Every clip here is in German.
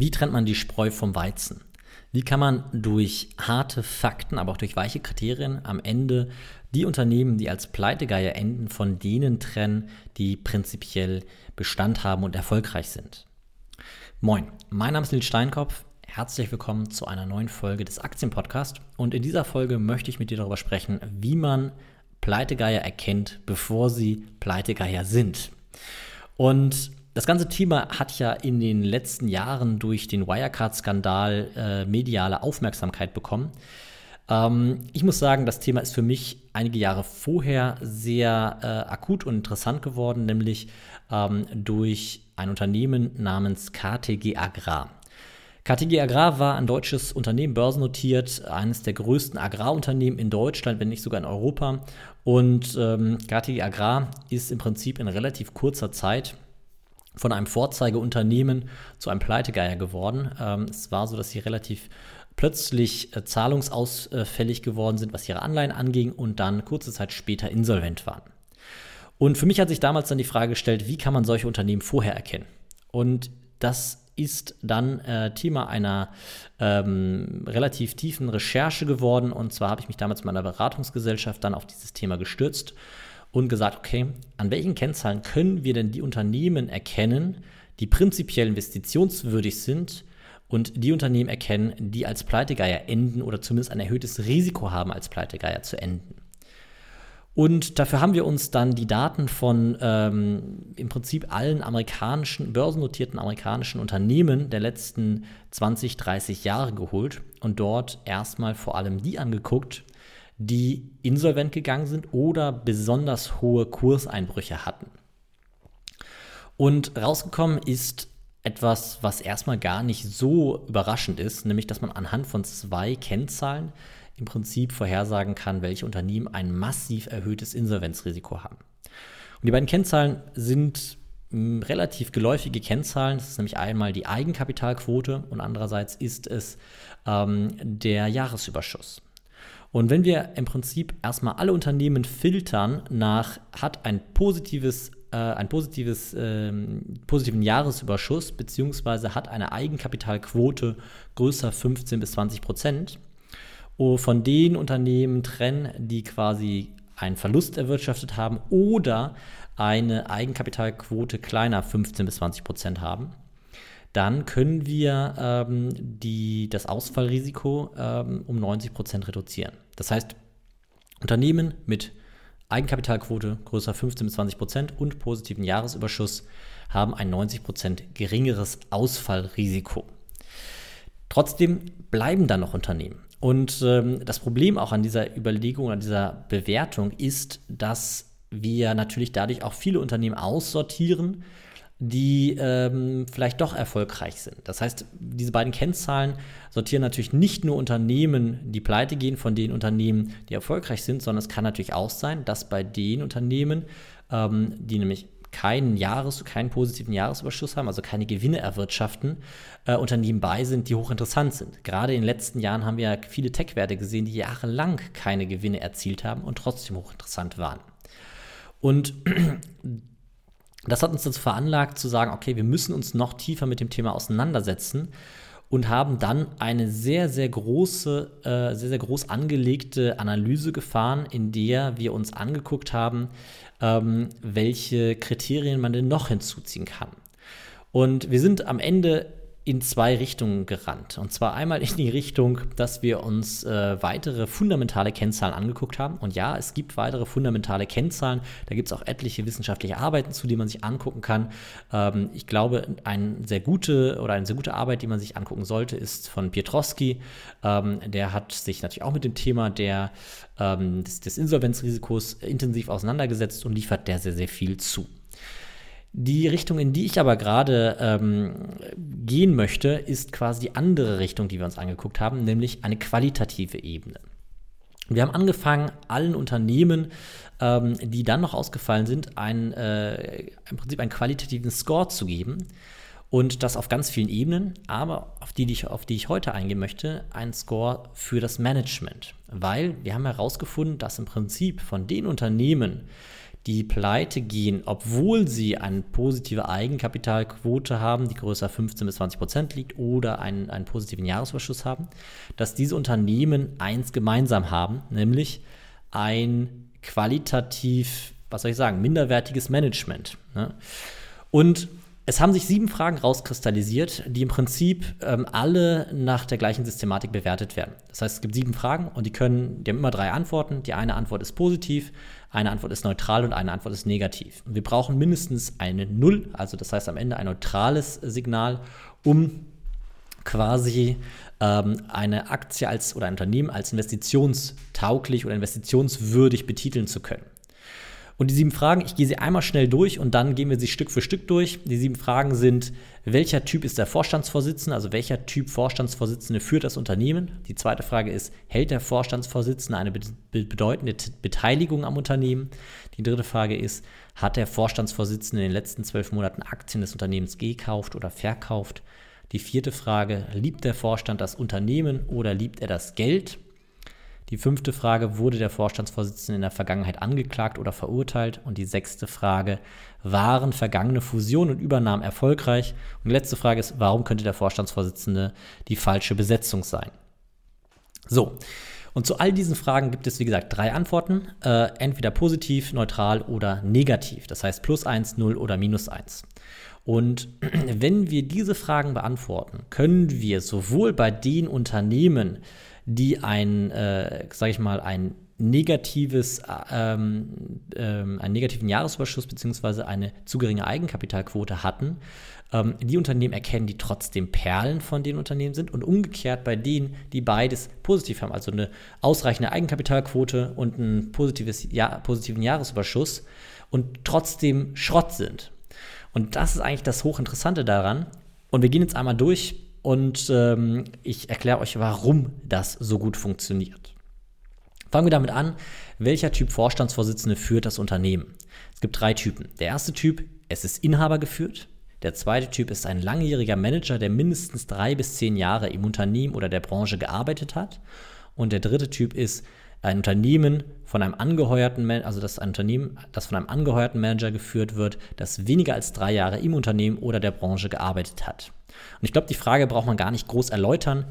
Wie trennt man die Spreu vom Weizen? Wie kann man durch harte Fakten, aber auch durch weiche Kriterien am Ende die Unternehmen, die als Pleitegeier enden, von denen trennen, die prinzipiell Bestand haben und erfolgreich sind? Moin, mein Name ist Nils Steinkopf. Herzlich willkommen zu einer neuen Folge des Aktienpodcasts. Und in dieser Folge möchte ich mit dir darüber sprechen, wie man Pleitegeier erkennt, bevor sie Pleitegeier sind. Und das ganze Thema hat ja in den letzten Jahren durch den Wirecard-Skandal äh, mediale Aufmerksamkeit bekommen. Ähm, ich muss sagen, das Thema ist für mich einige Jahre vorher sehr äh, akut und interessant geworden, nämlich ähm, durch ein Unternehmen namens KTG Agrar. KTG Agrar war ein deutsches Unternehmen, börsennotiert, eines der größten Agrarunternehmen in Deutschland, wenn nicht sogar in Europa. Und ähm, KTG Agrar ist im Prinzip in relativ kurzer Zeit von einem Vorzeigeunternehmen zu einem Pleitegeier geworden. Ähm, es war so, dass sie relativ plötzlich äh, zahlungsausfällig geworden sind, was ihre Anleihen anging und dann kurze Zeit später insolvent waren. Und für mich hat sich damals dann die Frage gestellt, wie kann man solche Unternehmen vorher erkennen? Und das ist dann äh, Thema einer ähm, relativ tiefen Recherche geworden. Und zwar habe ich mich damals mit meiner Beratungsgesellschaft dann auf dieses Thema gestürzt und gesagt, okay, an welchen Kennzahlen können wir denn die Unternehmen erkennen, die prinzipiell investitionswürdig sind und die Unternehmen erkennen, die als Pleitegeier enden oder zumindest ein erhöhtes Risiko haben, als Pleitegeier zu enden. Und dafür haben wir uns dann die Daten von ähm, im Prinzip allen amerikanischen, börsennotierten amerikanischen Unternehmen der letzten 20, 30 Jahre geholt und dort erstmal vor allem die angeguckt, die insolvent gegangen sind oder besonders hohe Kurseinbrüche hatten. Und rausgekommen ist etwas, was erstmal gar nicht so überraschend ist, nämlich dass man anhand von zwei Kennzahlen im Prinzip vorhersagen kann, welche Unternehmen ein massiv erhöhtes Insolvenzrisiko haben. Und die beiden Kennzahlen sind hm, relativ geläufige Kennzahlen. Das ist nämlich einmal die Eigenkapitalquote und andererseits ist es ähm, der Jahresüberschuss. Und wenn wir im Prinzip erstmal alle Unternehmen filtern nach, hat ein positives äh, ein positives, ähm, positiven Jahresüberschuss beziehungsweise hat eine Eigenkapitalquote größer 15 bis 20 Prozent, oh, von den Unternehmen trennen, die quasi einen Verlust erwirtschaftet haben oder eine Eigenkapitalquote kleiner 15 bis 20 Prozent haben, dann können wir ähm, die, das Ausfallrisiko ähm, um 90 Prozent reduzieren. Das heißt, Unternehmen mit Eigenkapitalquote größer 15 bis 20 Prozent und positiven Jahresüberschuss haben ein 90 Prozent geringeres Ausfallrisiko. Trotzdem bleiben dann noch Unternehmen. Und ähm, das Problem auch an dieser Überlegung, an dieser Bewertung ist, dass wir natürlich dadurch auch viele Unternehmen aussortieren, die ähm, vielleicht doch erfolgreich sind. Das heißt, diese beiden Kennzahlen sortieren natürlich nicht nur Unternehmen, die pleite gehen, von den Unternehmen, die erfolgreich sind, sondern es kann natürlich auch sein, dass bei den Unternehmen, ähm, die nämlich keinen Jahres, keinen positiven Jahresüberschuss haben, also keine Gewinne erwirtschaften, äh, Unternehmen bei sind, die hochinteressant sind. Gerade in den letzten Jahren haben wir ja viele Tech-Werte gesehen, die jahrelang keine Gewinne erzielt haben und trotzdem hochinteressant waren. Und das hat uns dazu veranlagt zu sagen, okay, wir müssen uns noch tiefer mit dem Thema auseinandersetzen und haben dann eine sehr, sehr große, äh, sehr, sehr groß angelegte Analyse gefahren, in der wir uns angeguckt haben, ähm, welche Kriterien man denn noch hinzuziehen kann. Und wir sind am Ende in zwei Richtungen gerannt. Und zwar einmal in die Richtung, dass wir uns äh, weitere fundamentale Kennzahlen angeguckt haben. Und ja, es gibt weitere fundamentale Kennzahlen. Da gibt es auch etliche wissenschaftliche Arbeiten zu, die man sich angucken kann. Ähm, ich glaube, eine sehr gute oder eine sehr gute Arbeit, die man sich angucken sollte, ist von Pietrowski. Ähm, der hat sich natürlich auch mit dem Thema der, ähm, des, des Insolvenzrisikos intensiv auseinandergesetzt und liefert der sehr, sehr viel zu. Die Richtung, in die ich aber gerade ähm, gehen möchte, ist quasi die andere Richtung, die wir uns angeguckt haben, nämlich eine qualitative Ebene. Wir haben angefangen, allen Unternehmen, ähm, die dann noch ausgefallen sind, ein, äh, im Prinzip einen qualitativen Score zu geben. Und das auf ganz vielen Ebenen, aber auf die, die ich, auf die ich heute eingehen möchte, ein Score für das Management. Weil wir haben herausgefunden, dass im Prinzip von den Unternehmen, die pleite gehen, obwohl sie eine positive Eigenkapitalquote haben, die größer 15 bis 20 Prozent liegt, oder einen, einen positiven Jahresüberschuss haben, dass diese Unternehmen eins gemeinsam haben, nämlich ein qualitativ, was soll ich sagen, minderwertiges Management. Ne? Und es haben sich sieben Fragen rauskristallisiert, die im Prinzip ähm, alle nach der gleichen Systematik bewertet werden. Das heißt, es gibt sieben Fragen und die können, die haben immer drei Antworten. Die eine Antwort ist positiv, eine Antwort ist neutral und eine Antwort ist negativ. Und wir brauchen mindestens eine Null, also das heißt am Ende ein neutrales Signal, um quasi ähm, eine Aktie als oder ein Unternehmen als investitionstauglich oder investitionswürdig betiteln zu können. Und die sieben Fragen, ich gehe sie einmal schnell durch und dann gehen wir sie Stück für Stück durch. Die sieben Fragen sind, welcher Typ ist der Vorstandsvorsitzende, also welcher Typ Vorstandsvorsitzende führt das Unternehmen? Die zweite Frage ist, hält der Vorstandsvorsitzende eine bedeutende Beteiligung am Unternehmen? Die dritte Frage ist, hat der Vorstandsvorsitzende in den letzten zwölf Monaten Aktien des Unternehmens gekauft oder verkauft? Die vierte Frage, liebt der Vorstand das Unternehmen oder liebt er das Geld? Die fünfte Frage, wurde der Vorstandsvorsitzende in der Vergangenheit angeklagt oder verurteilt? Und die sechste Frage, waren vergangene Fusionen und Übernahmen erfolgreich? Und die letzte Frage ist, warum könnte der Vorstandsvorsitzende die falsche Besetzung sein? So, und zu all diesen Fragen gibt es, wie gesagt, drei Antworten. Äh, entweder positiv, neutral oder negativ. Das heißt plus eins, null oder minus eins. Und wenn wir diese Fragen beantworten, können wir sowohl bei den Unternehmen, die ein, äh, sage ich mal, ein negatives, ähm, ähm, einen negativen Jahresüberschuss bzw. eine zu geringe Eigenkapitalquote hatten, ähm, die Unternehmen erkennen, die trotzdem Perlen von den Unternehmen sind und umgekehrt bei denen, die beides positiv haben, also eine ausreichende Eigenkapitalquote und einen positives, ja, positiven Jahresüberschuss und trotzdem Schrott sind. Und das ist eigentlich das Hochinteressante daran. Und wir gehen jetzt einmal durch, und ähm, ich erkläre euch, warum das so gut funktioniert. Fangen wir damit an, welcher Typ Vorstandsvorsitzende führt das Unternehmen? Es gibt drei Typen. Der erste Typ, es ist Inhaber geführt. Der zweite Typ ist ein langjähriger Manager, der mindestens drei bis zehn Jahre im Unternehmen oder der Branche gearbeitet hat. Und der dritte Typ ist ein Unternehmen von einem angeheuerten, also das Unternehmen, das von einem angeheuerten Manager geführt wird, das weniger als drei Jahre im Unternehmen oder der Branche gearbeitet hat. Und ich glaube, die Frage braucht man gar nicht groß erläutern.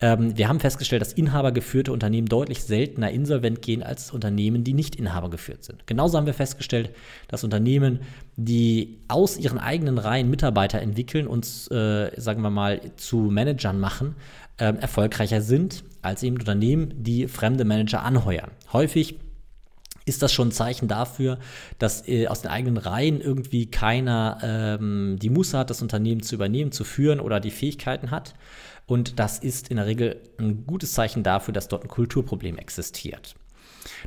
Ähm, wir haben festgestellt, dass inhabergeführte Unternehmen deutlich seltener insolvent gehen als Unternehmen, die nicht inhabergeführt sind. Genauso haben wir festgestellt, dass Unternehmen, die aus ihren eigenen Reihen Mitarbeiter entwickeln und, äh, sagen wir mal, zu Managern machen, äh, erfolgreicher sind als eben Unternehmen, die fremde Manager anheuern. Häufig ist das schon ein Zeichen dafür, dass äh, aus den eigenen Reihen irgendwie keiner ähm, die Muße hat, das Unternehmen zu übernehmen, zu führen oder die Fähigkeiten hat. Und das ist in der Regel ein gutes Zeichen dafür, dass dort ein Kulturproblem existiert.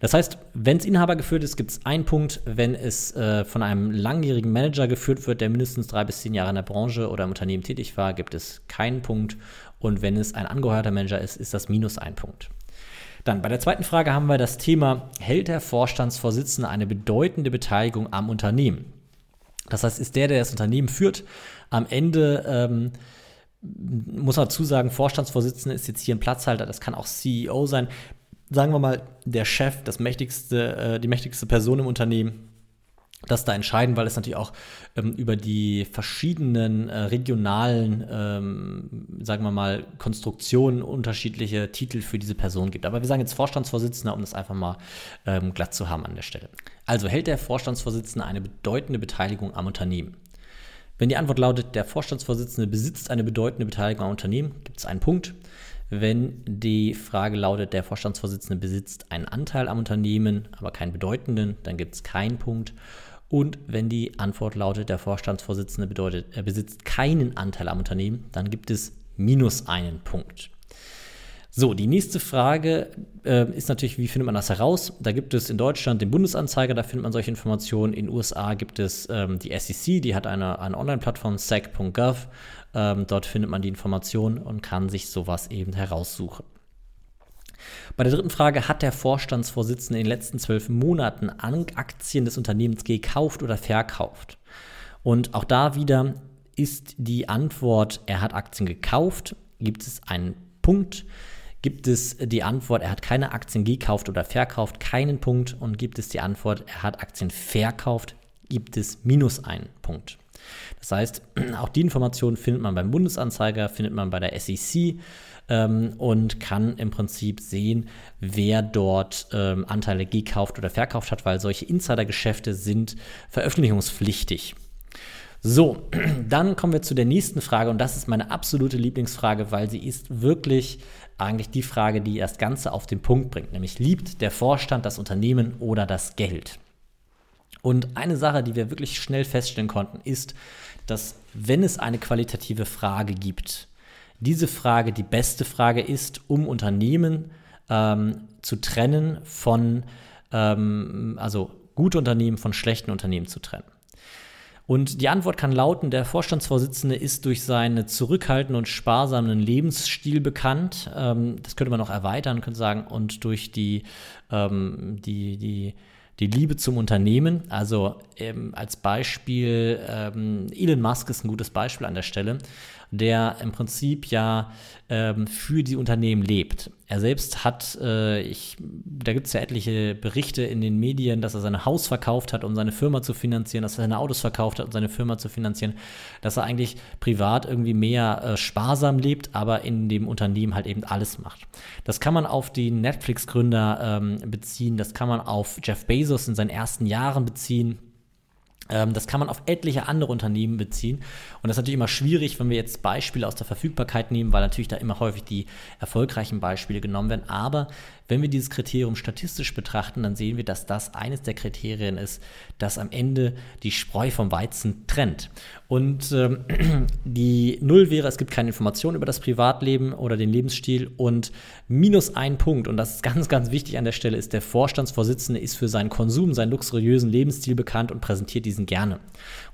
Das heißt, wenn es Inhaber geführt ist, gibt es einen Punkt. Wenn es äh, von einem langjährigen Manager geführt wird, der mindestens drei bis zehn Jahre in der Branche oder im Unternehmen tätig war, gibt es keinen Punkt. Und wenn es ein angeheuerter Manager ist, ist das minus ein Punkt. Dann bei der zweiten Frage haben wir das Thema, hält der Vorstandsvorsitzende eine bedeutende Beteiligung am Unternehmen? Das heißt, ist der, der das Unternehmen führt, am Ende, ähm, muss man dazu sagen, Vorstandsvorsitzende ist jetzt hier ein Platzhalter, das kann auch CEO sein. Sagen wir mal, der Chef, das mächtigste, äh, die mächtigste Person im Unternehmen, das da entscheiden, weil es natürlich auch ähm, über die verschiedenen äh, regionalen, ähm, sagen wir mal, Konstruktionen unterschiedliche Titel für diese Person gibt. Aber wir sagen jetzt Vorstandsvorsitzender, um das einfach mal ähm, glatt zu haben an der Stelle. Also hält der Vorstandsvorsitzende eine bedeutende Beteiligung am Unternehmen? Wenn die Antwort lautet, der Vorstandsvorsitzende besitzt eine bedeutende Beteiligung am Unternehmen, gibt es einen Punkt. Wenn die Frage lautet, der Vorstandsvorsitzende besitzt einen Anteil am Unternehmen, aber keinen bedeutenden, dann gibt es keinen Punkt. Und wenn die Antwort lautet, der Vorstandsvorsitzende bedeutet, er besitzt keinen Anteil am Unternehmen, dann gibt es minus einen Punkt. So, die nächste Frage äh, ist natürlich, wie findet man das heraus? Da gibt es in Deutschland den Bundesanzeiger, da findet man solche Informationen. In den USA gibt es ähm, die SEC, die hat eine, eine Online-Plattform, sec.gov. Ähm, dort findet man die Informationen und kann sich sowas eben heraussuchen. Bei der dritten Frage, hat der Vorstandsvorsitzende in den letzten zwölf Monaten Aktien des Unternehmens gekauft oder verkauft? Und auch da wieder ist die Antwort, er hat Aktien gekauft, gibt es einen Punkt. Gibt es die Antwort, er hat keine Aktien gekauft oder verkauft, keinen Punkt. Und gibt es die Antwort, er hat Aktien verkauft, gibt es minus einen Punkt. Das heißt, auch die Informationen findet man beim Bundesanzeiger, findet man bei der SEC ähm, und kann im Prinzip sehen, wer dort ähm, Anteile gekauft oder verkauft hat, weil solche Insidergeschäfte sind veröffentlichungspflichtig. So, dann kommen wir zu der nächsten Frage und das ist meine absolute Lieblingsfrage, weil sie ist wirklich eigentlich die Frage, die das Ganze auf den Punkt bringt, nämlich liebt der Vorstand das Unternehmen oder das Geld? Und eine Sache, die wir wirklich schnell feststellen konnten, ist, dass wenn es eine qualitative Frage gibt, diese Frage die beste Frage ist, um Unternehmen ähm, zu trennen von, ähm, also gute Unternehmen von schlechten Unternehmen zu trennen. Und die Antwort kann lauten, der Vorstandsvorsitzende ist durch seinen zurückhaltenden und sparsamen Lebensstil bekannt. Ähm, das könnte man noch erweitern, könnte sagen, und durch die, ähm, die, die die Liebe zum Unternehmen. Also ähm, als Beispiel, ähm, Elon Musk ist ein gutes Beispiel an der Stelle, der im Prinzip ja ähm, für die Unternehmen lebt. Er selbst hat, äh, ich, da gibt es ja etliche Berichte in den Medien, dass er sein Haus verkauft hat, um seine Firma zu finanzieren, dass er seine Autos verkauft hat, um seine Firma zu finanzieren, dass er eigentlich privat irgendwie mehr äh, sparsam lebt, aber in dem Unternehmen halt eben alles macht. Das kann man auf die Netflix-Gründer ähm, beziehen, das kann man auf Jeff Bezos in seinen ersten Jahren beziehen. Ähm, das kann man auf etliche andere Unternehmen beziehen. Und das ist natürlich immer schwierig, wenn wir jetzt Beispiele aus der Verfügbarkeit nehmen, weil natürlich da immer häufig die erfolgreichen Beispiele genommen werden. Aber wenn wir dieses Kriterium statistisch betrachten, dann sehen wir, dass das eines der Kriterien ist, das am Ende die Spreu vom Weizen trennt. Und ähm, die Null wäre, es gibt keine Informationen über das Privatleben oder den Lebensstil. Und minus ein Punkt, und das ist ganz, ganz wichtig an der Stelle, ist, der Vorstandsvorsitzende ist für seinen Konsum, seinen luxuriösen Lebensstil bekannt und präsentiert diesen gerne.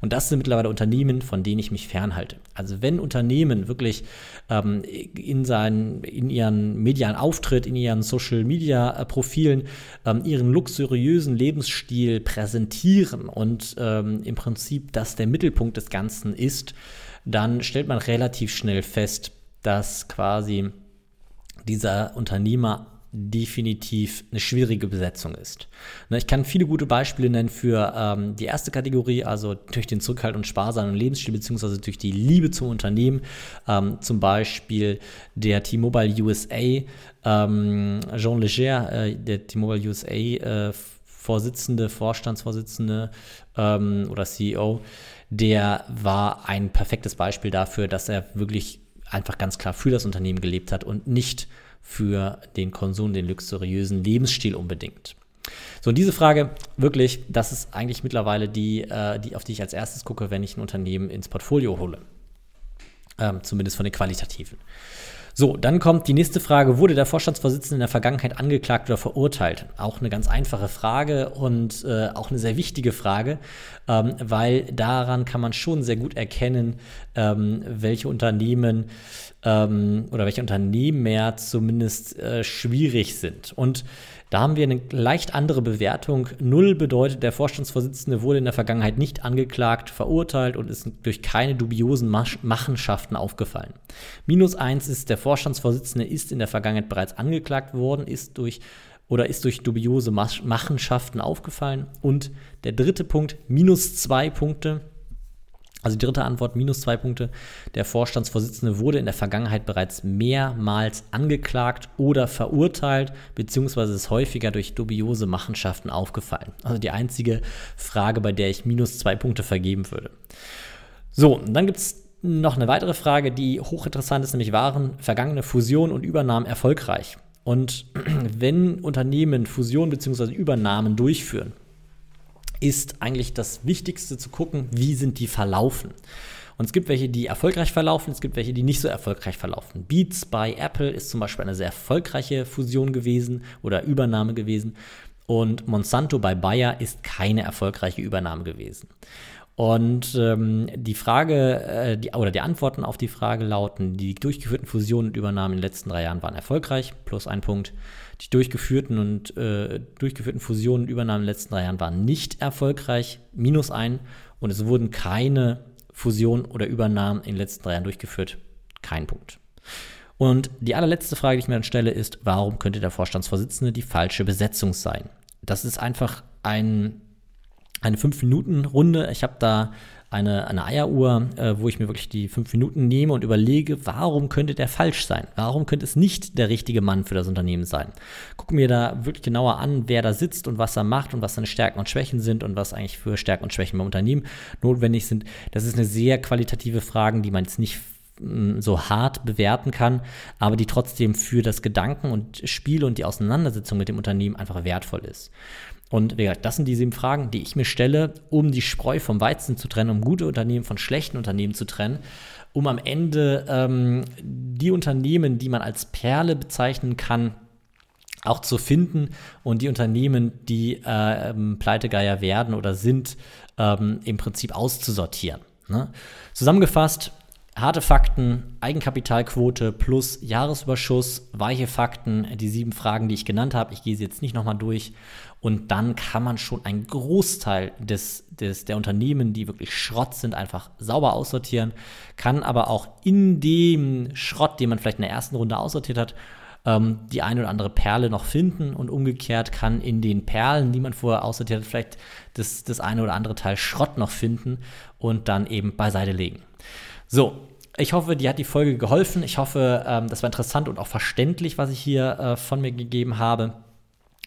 Und das sind mittlerweile Unternehmen, von denen ich mich fernhalte. Also wenn Unternehmen wirklich ähm, in, seinen, in ihren medialen Auftritt, in ihren Social Media äh, Profilen ähm, ihren luxuriösen Lebensstil präsentieren und ähm, im Prinzip das der Mittelpunkt des Ganzen ist, dann stellt man relativ schnell fest, dass quasi dieser Unternehmer definitiv eine schwierige Besetzung ist. Ne, ich kann viele gute Beispiele nennen für ähm, die erste Kategorie, also durch den Zurückhalt und sparsamen Lebensstil, beziehungsweise durch die Liebe zum Unternehmen. Ähm, zum Beispiel der T-Mobile USA, ähm, Jean Leger, äh, der T-Mobile USA äh, Vorsitzende, Vorstandsvorsitzende ähm, oder CEO, der war ein perfektes Beispiel dafür, dass er wirklich einfach ganz klar für das Unternehmen gelebt hat und nicht für den Konsum, den luxuriösen Lebensstil unbedingt. So, und diese Frage, wirklich, das ist eigentlich mittlerweile die, äh, die, auf die ich als erstes gucke, wenn ich ein Unternehmen ins Portfolio hole. Ähm, zumindest von den qualitativen. So, dann kommt die nächste Frage. Wurde der Vorstandsvorsitzende in der Vergangenheit angeklagt oder verurteilt? Auch eine ganz einfache Frage und äh, auch eine sehr wichtige Frage, ähm, weil daran kann man schon sehr gut erkennen, ähm, welche Unternehmen ähm, oder welche Unternehmen mehr zumindest äh, schwierig sind. Und da haben wir eine leicht andere Bewertung. Null bedeutet, der Vorstandsvorsitzende wurde in der Vergangenheit nicht angeklagt, verurteilt und ist durch keine dubiosen Machenschaften aufgefallen. Minus eins ist, der Vorstandsvorsitzende ist in der Vergangenheit bereits angeklagt worden, ist durch oder ist durch dubiose Machenschaften aufgefallen. Und der dritte Punkt, minus zwei Punkte, also die dritte Antwort, minus zwei Punkte. Der Vorstandsvorsitzende wurde in der Vergangenheit bereits mehrmals angeklagt oder verurteilt, beziehungsweise ist häufiger durch dubiose Machenschaften aufgefallen. Also die einzige Frage, bei der ich minus zwei Punkte vergeben würde. So, dann gibt es noch eine weitere Frage, die hochinteressant ist, nämlich waren vergangene Fusionen und Übernahmen erfolgreich? Und wenn Unternehmen Fusionen bzw. Übernahmen durchführen, ist eigentlich das Wichtigste zu gucken, wie sind die verlaufen. Und es gibt welche, die erfolgreich verlaufen, es gibt welche, die nicht so erfolgreich verlaufen. Beats bei Apple ist zum Beispiel eine sehr erfolgreiche Fusion gewesen oder Übernahme gewesen. Und Monsanto bei Bayer ist keine erfolgreiche Übernahme gewesen. Und ähm, die Frage, äh, die, oder die Antworten auf die Frage lauten, die durchgeführten Fusionen und Übernahmen in den letzten drei Jahren waren erfolgreich, plus ein Punkt. Die durchgeführten und äh, durchgeführten Fusionen und Übernahmen in den letzten drei Jahren waren nicht erfolgreich, minus ein. Und es wurden keine Fusionen oder Übernahmen in den letzten drei Jahren durchgeführt, kein Punkt. Und die allerletzte Frage, die ich mir dann stelle, ist, warum könnte der Vorstandsvorsitzende die falsche Besetzung sein? Das ist einfach ein, eine 5-Minuten-Runde. Ich habe da eine, eine Eieruhr, äh, wo ich mir wirklich die fünf Minuten nehme und überlege, warum könnte der falsch sein? Warum könnte es nicht der richtige Mann für das Unternehmen sein? Gucke mir da wirklich genauer an, wer da sitzt und was er macht und was seine Stärken und Schwächen sind und was eigentlich für Stärken und Schwächen beim Unternehmen notwendig sind. Das ist eine sehr qualitative Frage, die man jetzt nicht mm, so hart bewerten kann, aber die trotzdem für das Gedanken und Spiel und die Auseinandersetzung mit dem Unternehmen einfach wertvoll ist. Und wie gesagt, das sind die sieben Fragen, die ich mir stelle, um die Spreu vom Weizen zu trennen, um gute Unternehmen von schlechten Unternehmen zu trennen, um am Ende ähm, die Unternehmen, die man als Perle bezeichnen kann, auch zu finden und die Unternehmen, die äh, Pleitegeier werden oder sind, ähm, im Prinzip auszusortieren. Ne? Zusammengefasst, harte Fakten, Eigenkapitalquote plus Jahresüberschuss, weiche Fakten, die sieben Fragen, die ich genannt habe. Ich gehe sie jetzt nicht nochmal durch. Und dann kann man schon einen Großteil des, des, der Unternehmen, die wirklich Schrott sind, einfach sauber aussortieren. Kann aber auch in dem Schrott, den man vielleicht in der ersten Runde aussortiert hat, ähm, die eine oder andere Perle noch finden und umgekehrt kann in den Perlen, die man vorher aussortiert hat, vielleicht das, das eine oder andere Teil Schrott noch finden und dann eben beiseite legen. So, ich hoffe, dir hat die Folge geholfen. Ich hoffe, ähm, das war interessant und auch verständlich, was ich hier äh, von mir gegeben habe.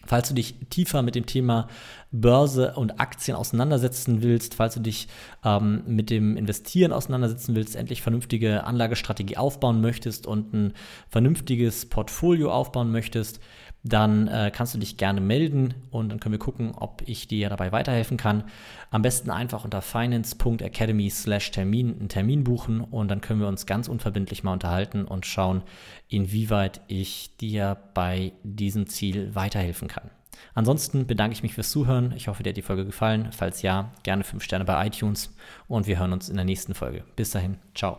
Falls du dich tiefer mit dem Thema Börse und Aktien auseinandersetzen willst, falls du dich ähm, mit dem Investieren auseinandersetzen willst, endlich vernünftige Anlagestrategie aufbauen möchtest und ein vernünftiges Portfolio aufbauen möchtest, dann äh, kannst du dich gerne melden und dann können wir gucken, ob ich dir dabei weiterhelfen kann. Am besten einfach unter finance.academy slash Termin einen Termin buchen und dann können wir uns ganz unverbindlich mal unterhalten und schauen, inwieweit ich dir bei diesem Ziel weiterhelfen kann. Ansonsten bedanke ich mich fürs Zuhören. Ich hoffe, dir hat die Folge gefallen. Falls ja, gerne 5 Sterne bei iTunes und wir hören uns in der nächsten Folge. Bis dahin, ciao.